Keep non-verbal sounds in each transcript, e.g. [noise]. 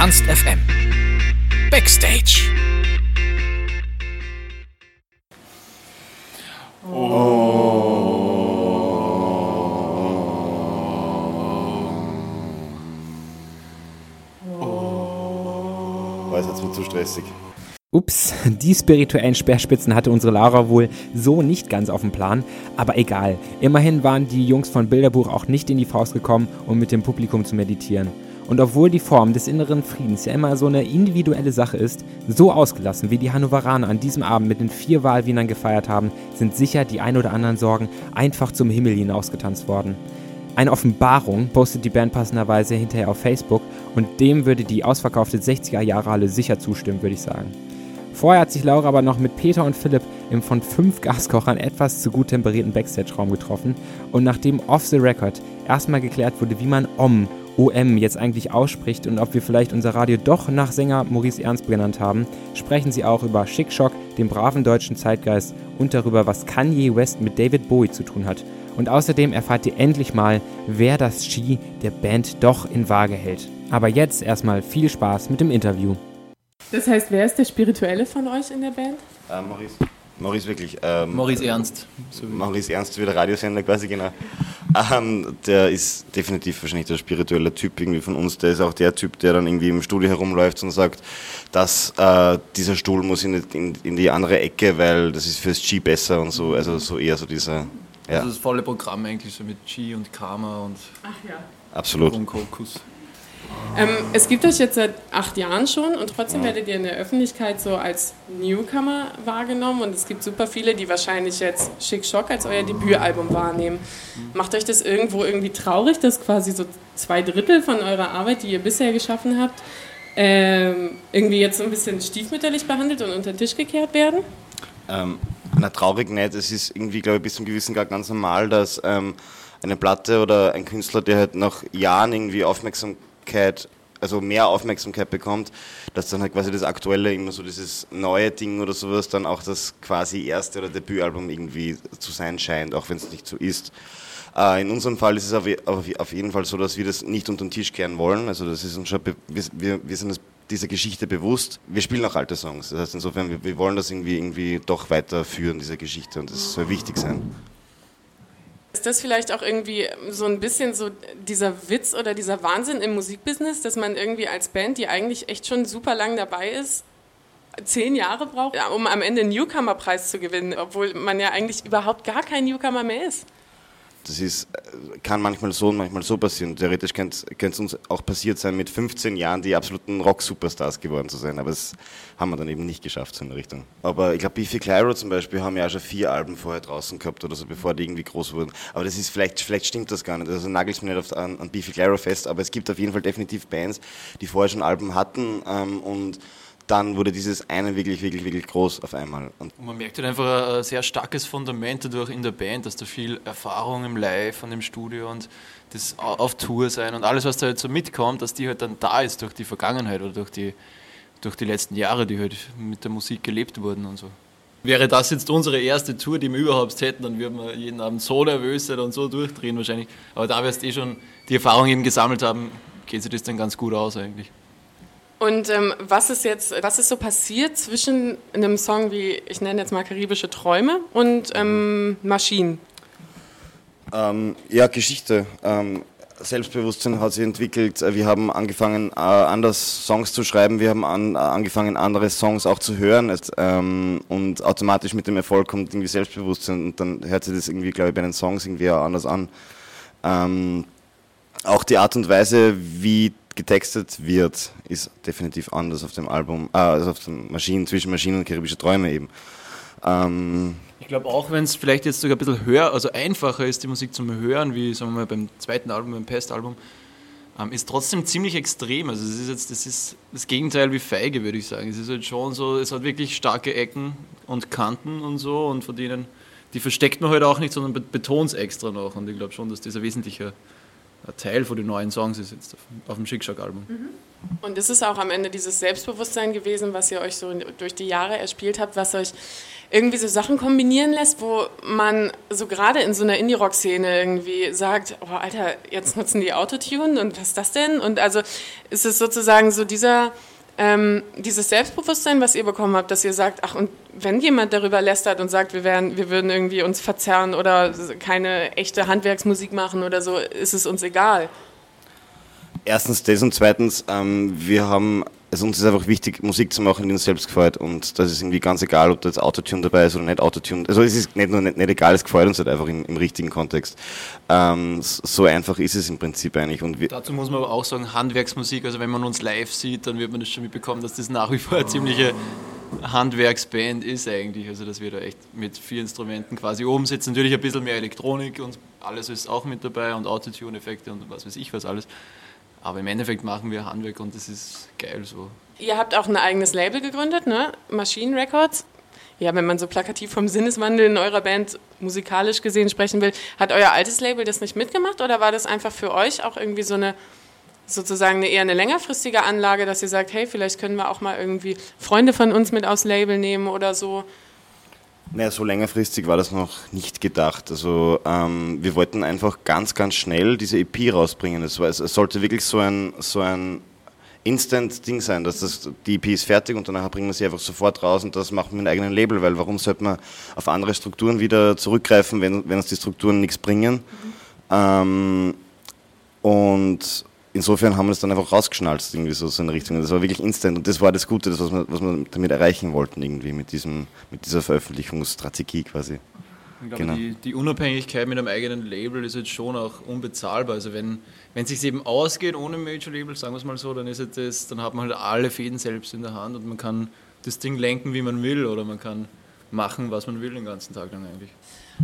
Ernst FM. Backstage. Weil es jetzt wird zu stressig. Ups, die spirituellen Speerspitzen hatte unsere Laura wohl so nicht ganz auf dem Plan, aber egal. Immerhin waren die Jungs von Bilderbuch auch nicht in die Faust gekommen, um mit dem Publikum zu meditieren. Und obwohl die Form des inneren Friedens ja immer so eine individuelle Sache ist, so ausgelassen wie die Hannoveraner an diesem Abend mit den vier Wahlwienern gefeiert haben, sind sicher die ein oder anderen Sorgen einfach zum Himmel hinausgetanzt worden. Eine Offenbarung postet die Band passenderweise hinterher auf Facebook und dem würde die ausverkaufte 60er-Jahre-Halle sicher zustimmen, würde ich sagen. Vorher hat sich Laura aber noch mit Peter und Philipp im von fünf Gaskochern etwas zu gut temperierten Backstage-Raum getroffen und nachdem off the record erstmal geklärt wurde, wie man Om, OM jetzt eigentlich ausspricht und ob wir vielleicht unser Radio doch nach Sänger Maurice Ernst benannt haben, sprechen sie auch über Schickschock, den braven deutschen Zeitgeist und darüber, was Kanye West mit David Bowie zu tun hat. Und außerdem erfahrt ihr endlich mal, wer das Ski der Band doch in Waage hält. Aber jetzt erstmal viel Spaß mit dem Interview. Das heißt, wer ist der Spirituelle von euch in der Band? Äh, Maurice. Maurice wirklich. Ähm, Maurice Ernst. Maurice Ernst, wie der Radiosender quasi, genau. Ähm, der ist definitiv wahrscheinlich der spirituelle Typ irgendwie von uns. Der ist auch der Typ, der dann irgendwie im Studio herumläuft und sagt, dass äh, dieser Stuhl muss in, in, in, die andere Ecke, weil das ist fürs Ski besser und so. Also so eher so dieser. Ja. Also das volle Programm eigentlich so mit Ski und Karma und Ach ja. Absolut. und Kokos. Ähm, es gibt euch jetzt seit acht Jahren schon und trotzdem werdet ihr in der Öffentlichkeit so als Newcomer wahrgenommen und es gibt super viele, die wahrscheinlich jetzt Schick Schock als euer Debütalbum wahrnehmen. Macht euch das irgendwo irgendwie traurig, dass quasi so zwei Drittel von eurer Arbeit, die ihr bisher geschaffen habt, ähm, irgendwie jetzt so ein bisschen stiefmütterlich behandelt und unter den Tisch gekehrt werden? Ähm, na, traurig nicht. Es ist irgendwie, glaube ich, bis zum gewissen Grad ganz normal, dass ähm, eine Platte oder ein Künstler, der halt nach Jahren irgendwie Aufmerksamkeit, also mehr Aufmerksamkeit bekommt, dass dann halt quasi das Aktuelle, immer so dieses neue Ding oder sowas, dann auch das quasi erste oder Debütalbum irgendwie zu sein scheint, auch wenn es nicht so ist. Äh, in unserem Fall ist es auf, auf jeden Fall so, dass wir das nicht unter den Tisch kehren wollen. Also das ist uns schon, wir, wir sind uns dieser Geschichte bewusst. Wir spielen auch alte Songs. Das heißt insofern, wir, wir wollen das irgendwie, irgendwie doch weiterführen, diese Geschichte, und das soll wichtig sein. Ist das vielleicht auch irgendwie so ein bisschen so dieser Witz oder dieser Wahnsinn im Musikbusiness, dass man irgendwie als Band, die eigentlich echt schon super lang dabei ist, zehn Jahre braucht, um am Ende einen Newcomer-Preis zu gewinnen, obwohl man ja eigentlich überhaupt gar kein Newcomer mehr ist? Das ist, kann manchmal so und manchmal so passieren. Theoretisch könnte es uns auch passiert sein, mit 15 Jahren die absoluten Rock-Superstars geworden zu sein. Aber das haben wir dann eben nicht geschafft so in der Richtung. Aber ich glaube, Beefy Clyro zum Beispiel haben ja auch schon vier Alben vorher draußen gehabt oder so, bevor die irgendwie groß wurden. Aber das ist vielleicht, vielleicht stimmt das gar nicht. Also nagelt mir nicht an, an Beefy Clyro fest. Aber es gibt auf jeden Fall definitiv Bands, die vorher schon Alben hatten ähm, und dann wurde dieses eine wirklich, wirklich, wirklich groß auf einmal. Und, und man merkt halt einfach ein sehr starkes Fundament dadurch in der Band, dass da viel Erfahrung im Live und im Studio und das auf Tour sein und alles, was da halt so mitkommt, dass die halt dann da ist durch die Vergangenheit oder durch die, durch die letzten Jahre, die halt mit der Musik gelebt wurden und so. Wäre das jetzt unsere erste Tour, die wir überhaupt hätten, dann würden wir jeden Abend so nervös sein und so durchdrehen wahrscheinlich. Aber da wir eh schon die Erfahrung eben gesammelt haben, geht sich das dann ganz gut aus eigentlich. Und ähm, was ist jetzt, was ist so passiert zwischen einem Song wie, ich nenne jetzt mal Karibische Träume und ähm, Maschinen? Ähm, ja, Geschichte. Ähm, Selbstbewusstsein hat sich entwickelt. Wir haben angefangen, äh, anders Songs zu schreiben. Wir haben an, äh, angefangen, andere Songs auch zu hören. Es, ähm, und automatisch mit dem Erfolg kommt irgendwie Selbstbewusstsein. Und dann hört sich das irgendwie, glaube ich, bei den Songs irgendwie auch anders an. Ähm, auch die Art und Weise, wie getextet wird, ist definitiv anders auf dem Album, äh, also auf den Maschinen, zwischen Maschinen und karibische Träume eben. Ähm ich glaube auch, wenn es vielleicht jetzt sogar ein bisschen höher, also einfacher ist, die Musik zum Hören, wie sagen wir mal beim zweiten Album, beim Pest-Album, ähm, ist trotzdem ziemlich extrem. Also es ist jetzt, das ist das Gegenteil wie feige, würde ich sagen. Es ist halt schon so, es hat wirklich starke Ecken und Kanten und so und von denen, die versteckt man halt auch nicht, sondern betont es extra noch. Und ich glaube schon, dass das ein wesentlicher ein Teil von den neuen Songs ist jetzt auf, dem Schickschack-Album. Und ist es auch am Ende dieses Selbstbewusstsein gewesen, was ihr euch so durch die Jahre erspielt habt, was euch irgendwie so Sachen kombinieren lässt, wo man so gerade in so einer Indie-Rock-Szene irgendwie sagt, oh Alter, jetzt nutzen die Autotune und was ist das denn? Und also ist es sozusagen so dieser, ähm, dieses Selbstbewusstsein, was ihr bekommen habt, dass ihr sagt, ach und wenn jemand darüber lästert und sagt, wir, wären, wir würden irgendwie uns verzerren oder keine echte Handwerksmusik machen oder so, ist es uns egal. Erstens das und zweitens, ähm, wir haben, also uns ist einfach wichtig, Musik zu machen, die uns selbst gefällt und das ist irgendwie ganz egal, ob da jetzt Autotune dabei ist oder nicht Autotune. Also es ist nicht nur nicht, nicht egal, es gefällt uns halt einfach im, im richtigen Kontext. Ähm, so einfach ist es im Prinzip eigentlich. Und Dazu muss man aber auch sagen, Handwerksmusik, also wenn man uns live sieht, dann wird man das schon mitbekommen, dass das nach wie vor eine ziemliche Handwerksband ist eigentlich. Also dass wir da echt mit vier Instrumenten quasi oben sitzen. Natürlich ein bisschen mehr Elektronik und alles ist auch mit dabei und Autotune-Effekte und was weiß ich was alles. Aber im Endeffekt machen wir Handwerk und das ist geil so. Ihr habt auch ein eigenes Label gegründet, ne? Machine Records. Ja, wenn man so plakativ vom Sinneswandel in eurer Band musikalisch gesehen sprechen will, hat euer altes Label das nicht mitgemacht oder war das einfach für euch auch irgendwie so eine sozusagen eine, eher eine längerfristige Anlage, dass ihr sagt, hey, vielleicht können wir auch mal irgendwie Freunde von uns mit aufs Label nehmen oder so? Naja, so längerfristig war das noch nicht gedacht. Also ähm, wir wollten einfach ganz, ganz schnell diese EP rausbringen. Es, war, es sollte wirklich so ein, so ein Instant-Ding sein, dass das, die EP ist fertig und danach bringen wir sie einfach sofort raus und das machen wir mit einem eigenen Label, weil warum sollte man auf andere Strukturen wieder zurückgreifen, wenn, wenn uns die Strukturen nichts bringen? Mhm. Ähm, und insofern haben wir es dann einfach rausgeschnalzt, irgendwie so, so in Richtung. Das war wirklich instant und das war das Gute, das, was wir, was wir damit erreichen wollten, irgendwie mit, diesem, mit dieser Veröffentlichungsstrategie quasi. Ich glaube, genau. die, die, Unabhängigkeit mit einem eigenen Label ist jetzt schon auch unbezahlbar. Also wenn es sich eben ausgeht ohne Major Label, sagen wir es mal so, dann ist das, dann hat man halt alle Fäden selbst in der Hand und man kann das Ding lenken, wie man will, oder man kann machen, was man will den ganzen Tag lang eigentlich.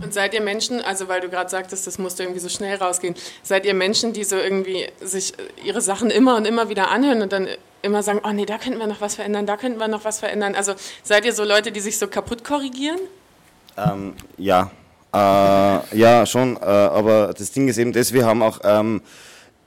Und seid ihr Menschen, also weil du gerade sagtest, das musste irgendwie so schnell rausgehen, seid ihr Menschen, die so irgendwie sich ihre Sachen immer und immer wieder anhören und dann immer sagen, oh nee, da könnten wir noch was verändern, da könnten wir noch was verändern. Also seid ihr so Leute, die sich so kaputt korrigieren? Ähm, ja, äh, ja schon, äh, aber das Ding ist eben das, wir haben auch... Ähm,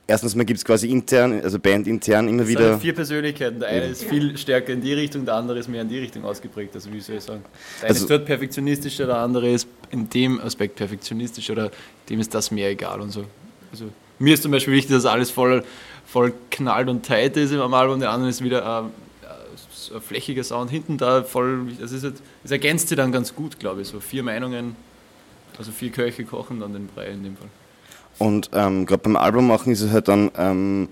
erstens mal gibt es quasi intern, also bandintern immer das wieder. Sind vier Persönlichkeiten. Der eine ist viel stärker in die Richtung, der andere ist mehr in die Richtung ausgeprägt. Also wie soll ich sagen? Der eine also, ist dort perfektionistischer, der andere ist in dem Aspekt perfektionistisch oder dem ist das mehr egal und so. Also mir ist zum Beispiel wichtig, dass alles voll, voll knallt und tight ist im Album, der andere ist wieder äh, ein flächiger Sound hinten da voll. Das, ist halt, das ergänzt sich dann ganz gut, glaube ich. So vier Meinungen, also vier Köche kochen dann den Brei in dem Fall. Und ähm, gerade beim Album machen ist es halt dann ähm,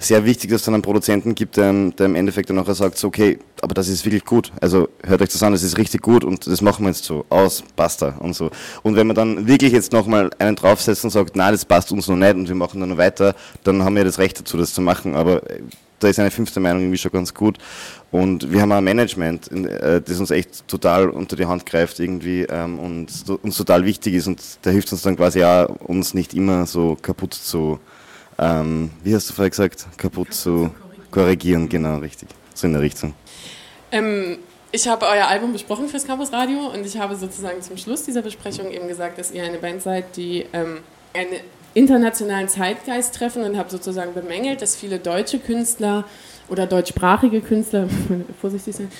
sehr wichtig, dass es dann einen Produzenten gibt, der, der im Endeffekt dann auch sagt, so, okay, aber das ist wirklich gut. Also hört euch das an, das ist richtig gut und das machen wir jetzt so, aus, basta und so. Und wenn man dann wirklich jetzt nochmal einen draufsetzt und sagt, nein, das passt uns noch nicht und wir machen dann noch weiter, dann haben wir das Recht dazu, das zu machen. Aber äh, da ist eine fünfte Meinung irgendwie schon ganz gut. Und wir haben ein Management, äh, das uns echt total unter die Hand greift irgendwie ähm, und uns total wichtig ist und da hilft uns dann quasi auch, uns nicht immer so kaputt zu, ähm, wie hast du vorher gesagt, kaputt, zu korrigieren. korrigieren. Genau, richtig. So in der Richtung. Ähm, ich habe euer Album besprochen fürs Campus Radio und ich habe sozusagen zum Schluss dieser Besprechung eben gesagt, dass ihr eine Band seid, die ähm, einen internationalen Zeitgeist treffen und habe sozusagen bemängelt, dass viele deutsche Künstler oder deutschsprachige Künstler, [laughs] vorsichtig sein,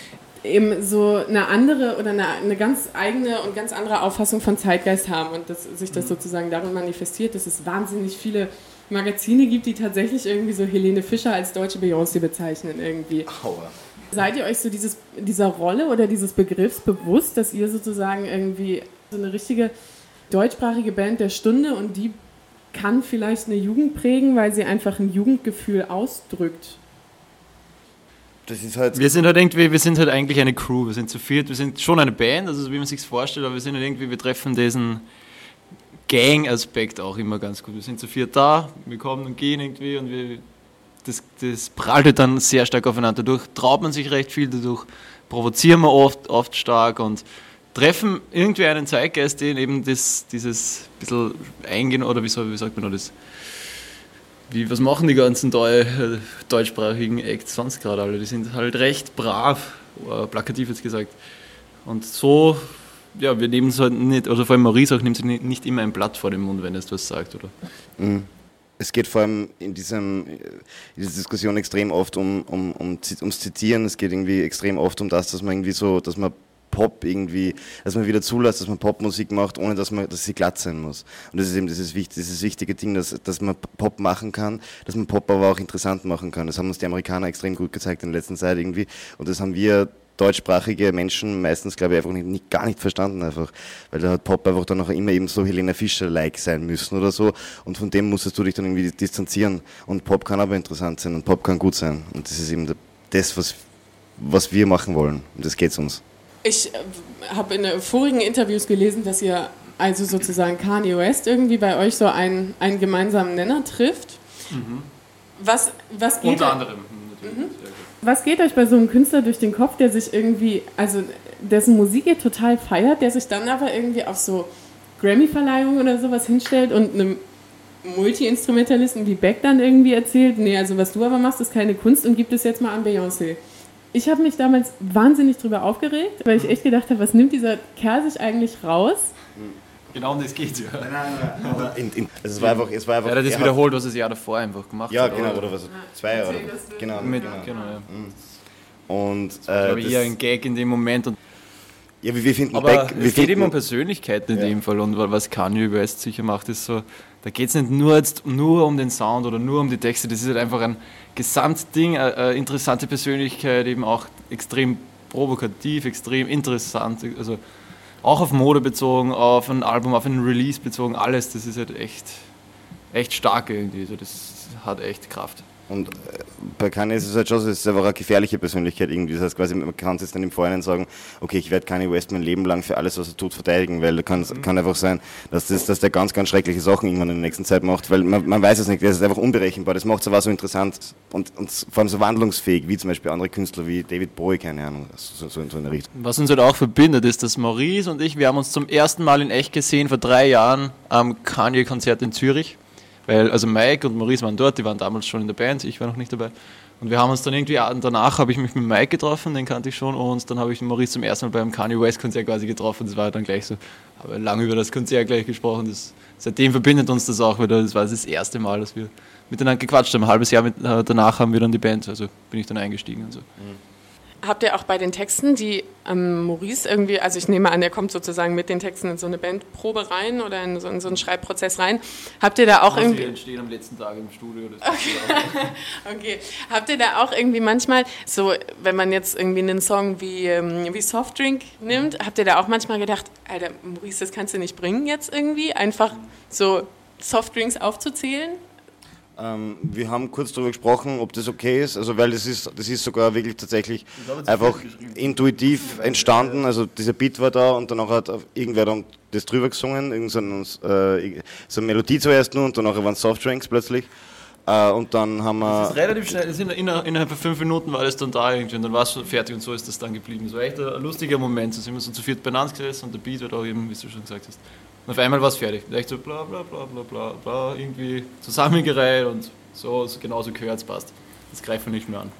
eben so eine andere oder eine, eine, ganz eigene und ganz andere Auffassung von Zeitgeist haben und dass sich das sozusagen darin manifestiert, dass es wahnsinnig viele Magazine gibt, die tatsächlich irgendwie so Helene Fischer als deutsche Beyoncé bezeichnen irgendwie. Aua. Seid ihr euch so dieses, dieser Rolle oder dieses Begriffs bewusst, dass ihr sozusagen irgendwie so eine richtige deutschsprachige Band der Stunde und die kann vielleicht eine Jugend prägen, weil sie einfach ein Jugendgefühl ausdrückt? das ist halt. Wir sind halt irgendwie, wir sind halt eigentlich eine Crew. Wir sind zu viert, wir sind schon eine Band, also wie man sich vorstellt, aber wir sind halt irgendwie, wir treffen diesen Gang-Aspekt auch immer ganz gut. Wir sind zu viert da, wir kommen und gehen irgendwie und wir, das, das prallt dann sehr stark aufeinander. Dadurch traut man sich recht viel, dadurch provozieren wir oft, oft stark und treffen irgendwie einen Zeitgeist, den eben das, dieses bisschen eingehen oder wie, soll, wie sagt man das? wie, was machen die ganzen Deu deutschsprachigen Acts sonst gerade alle? Die sind halt recht brav, äh, plakativ jetzt gesagt. Und so, ja, wir nehmen es halt nicht, also vor allem Maurice auch nimmt sich nicht immer ein Blatt vor den Mund, wenn er etwas sagt, oder? Mhm. es geht vor allem in, diesem, in dieser Diskussion extrem oft um, um, um, ums Zitieren, es geht irgendwie extrem oft um das, dass man irgendwie so, dass man Pop irgendwie, dass man wieder zulässt, dass man Popmusik macht, ohne dass man, dass sie glatt sein muss. Und das ist eben dieses, dieses wichtige Ding, dass, dass man Pop machen kann, dass man Pop aber auch interessant machen kann. Das haben uns die Amerikaner extrem gut gezeigt in der letzten Zeit irgendwie. Und das haben wir deutschsprachige Menschen meistens, glaube ich, einfach nicht, nicht, gar nicht verstanden einfach. Weil da hat Pop einfach dann auch immer eben so Helena Fischer-like sein müssen oder so. Und von dem musstest du dich dann irgendwie distanzieren. Und Pop kann aber interessant sein und Pop kann gut sein. Und das ist eben das, was, was wir machen wollen. Und das geht's uns. Ich äh, habe in vorigen Interviews gelesen, dass ihr also sozusagen Kanye West irgendwie bei euch so einen, einen gemeinsamen Nenner trifft. Mhm. Was, was geht Unter anderem. Mhm. Was geht euch bei so einem Künstler durch den Kopf, der sich irgendwie, also dessen Musik ihr total feiert, der sich dann aber irgendwie auf so Grammy-Verleihungen oder sowas hinstellt und einem Multi-Instrumentalisten wie Beck dann irgendwie erzählt, nee, also was du aber machst, ist keine Kunst und gibt es jetzt mal an Beyoncé. Ich habe mich damals wahnsinnig drüber aufgeregt, weil ich echt gedacht habe, was nimmt dieser Kerl sich eigentlich raus? Genau um das geht ja. Nein, nein, nein. Aber in, in, also es war einfach, es war einfach. Er hat das wiederholt, was er das Jahr davor einfach gemacht ja, hat. Ja, genau, oder was? Zwei Jahre. Genau, Mit, genau. genau ja. Mhm. Und. Das war, äh, ich, eher ein Gag in dem Moment. Und ja, wie wir finden Aber Back, es geht immer um Persönlichkeiten in ja. dem Fall. Und was Kanye West sicher macht, ist so, da geht es nicht nur, jetzt, nur um den Sound oder nur um die Texte, das ist halt einfach ein Gesamtding, eine, eine interessante Persönlichkeit, eben auch extrem provokativ, extrem interessant. Also auch auf Mode bezogen, auf ein Album, auf ein Release bezogen, alles, das ist halt echt, echt stark irgendwie. Also das hat echt Kraft. Und äh, bei Kanye ist es halt schon so, es ist einfach eine gefährliche Persönlichkeit irgendwie. Das heißt quasi, man kann es dann im Vorhinein sagen, okay, ich werde Kanye West mein Leben lang für alles, was er tut, verteidigen, weil kann, mhm. kann einfach sein, dass, das, dass der ganz, ganz schreckliche Sachen irgendwann in der nächsten Zeit macht, weil man, man weiß es nicht, das ist einfach unberechenbar. Das macht es aber so interessant und, und vor allem so wandlungsfähig, wie zum Beispiel andere Künstler wie David Bowie, keine Ahnung, so, so, so in der Richtung. Was uns halt auch verbindet, ist, dass Maurice und ich, wir haben uns zum ersten Mal in echt gesehen vor drei Jahren am Kanye-Konzert in Zürich. Weil, also Mike und Maurice waren dort, die waren damals schon in der Band, ich war noch nicht dabei. Und wir haben uns dann irgendwie, danach habe ich mich mit Mike getroffen, den kannte ich schon, und dann habe ich Maurice zum ersten Mal beim Kanye West Konzert quasi getroffen. Das war dann gleich so, habe lange über das Konzert gleich gesprochen. Das, seitdem verbindet uns das auch wieder. Das war das erste Mal, dass wir miteinander gequatscht haben. Ein halbes Jahr mit, äh, danach haben wir dann die Band, also bin ich dann eingestiegen und so. Mhm. Habt ihr auch bei den Texten, die ähm, Maurice irgendwie, also ich nehme an, der kommt sozusagen mit den Texten in so eine Bandprobe rein oder in so, in so einen Schreibprozess rein. Habt ihr da auch das irgendwie. Die entstehen am letzten Tag im Studio. Okay. [laughs] okay. Habt ihr da auch irgendwie manchmal, so wenn man jetzt irgendwie einen Song wie, ähm, wie Softdrink nimmt, habt ihr da auch manchmal gedacht, Alter, Maurice, das kannst du nicht bringen jetzt irgendwie? Einfach so Softdrinks aufzuzählen? Ähm, wir haben kurz darüber gesprochen, ob das okay ist, also weil das ist, das ist sogar wirklich tatsächlich einfach intuitiv entstanden. Also dieser Beat war da und danach hat irgendwer dann das drüber gesungen, irgend so, äh, so eine Melodie zuerst nur und danach waren Softdrinks plötzlich. Äh, und dann haben wir. Das ist relativ schnell, ist innerhalb von fünf Minuten war das dann da irgendwie und dann war es schon fertig und so ist das dann geblieben. So echt ein lustiger Moment. Da sind wir so zu viert beieinander gesessen und der Beat war da eben, wie du schon gesagt hast. Und auf einmal war es fertig. Echt so bla bla bla bla bla bla irgendwie zusammengereiht und so, so genauso gehört es passt. Das greifen wir nicht mehr an.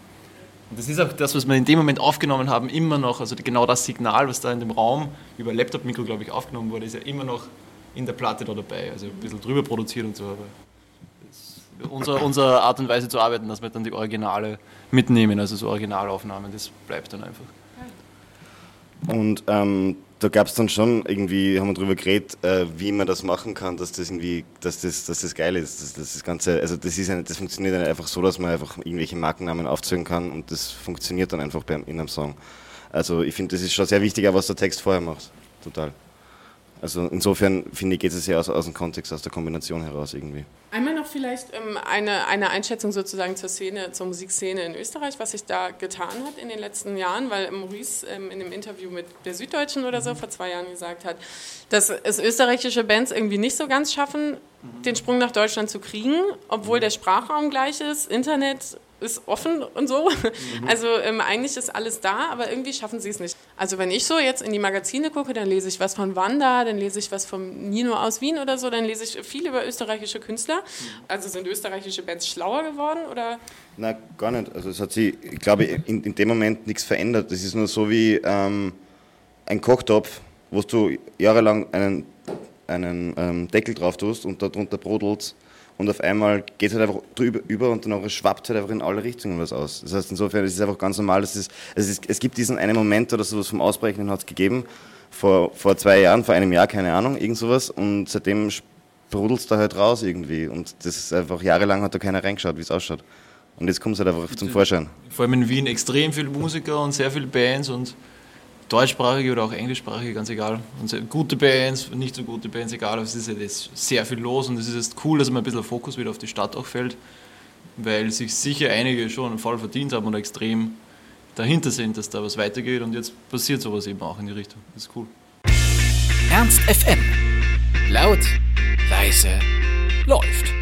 Und das ist auch das, was wir in dem Moment aufgenommen haben, immer noch, also genau das Signal, was da in dem Raum über Laptop-Mikro, glaube ich, aufgenommen wurde, ist ja immer noch in der Platte da dabei. Also ein bisschen drüber produziert und so, aber unsere, unsere Art und Weise zu arbeiten, dass wir dann die Originale mitnehmen, also so Originalaufnahmen, das bleibt dann einfach. Und ähm, da gab es dann schon irgendwie, haben wir darüber geredet, äh, wie man das machen kann, dass das irgendwie, dass das, dass das geil ist. Dass, dass das Ganze, also das ist ja, das funktioniert ja einfach so, dass man einfach irgendwelche Markennamen aufzählen kann und das funktioniert dann einfach in einem Song. Also ich finde, das ist schon sehr wichtig, was der Text vorher macht. Total. Also insofern finde ich, geht es ja aus, aus dem Kontext, aus der Kombination heraus irgendwie. Einmal noch vielleicht ähm, eine, eine Einschätzung sozusagen zur Szene, zur Musikszene in Österreich, was sich da getan hat in den letzten Jahren, weil Maurice ähm, in einem Interview mit der Süddeutschen oder so vor zwei Jahren gesagt hat, dass es österreichische Bands irgendwie nicht so ganz schaffen, den Sprung nach Deutschland zu kriegen, obwohl der Sprachraum gleich ist, Internet ist offen und so. Mhm. Also ähm, eigentlich ist alles da, aber irgendwie schaffen sie es nicht. Also wenn ich so jetzt in die Magazine gucke, dann lese ich was von Wanda, dann lese ich was von Nino aus Wien oder so, dann lese ich viel über österreichische Künstler. Mhm. Also sind österreichische Bands schlauer geworden oder? Na, gar nicht. Also es hat sich, ich glaube, in, in dem Moment nichts verändert. Das ist nur so wie ähm, ein Kochtopf, wo du jahrelang einen, einen ähm, Deckel drauf tust und darunter brodelt und auf einmal geht es halt einfach drüber über und dann schwappt halt einfach in alle Richtungen was aus. Das heißt, insofern ist es einfach ganz normal, dass es, es, ist, es gibt diesen einen Moment oder sowas vom Ausbrechen hat es gegeben, vor, vor zwei Jahren, vor einem Jahr, keine Ahnung, irgend sowas und seitdem sprudelt es da halt raus irgendwie und das ist einfach, jahrelang hat da keiner reingeschaut, wie es ausschaut. Und jetzt kommt es halt einfach zum Vorschein. Vor allem in Wien extrem viele Musiker und sehr viele Bands und deutschsprachige oder auch englischsprachige, ganz egal. Und gute Bands, nicht so gute Bands, egal. Es ist jetzt sehr viel los und es ist jetzt cool, dass man ein bisschen Fokus wieder auf die Stadt auch fällt, weil sich sicher einige schon voll verdient haben und extrem dahinter sind, dass da was weitergeht und jetzt passiert sowas eben auch in die Richtung. Das ist cool. Ernst FM. Laut, leise, läuft.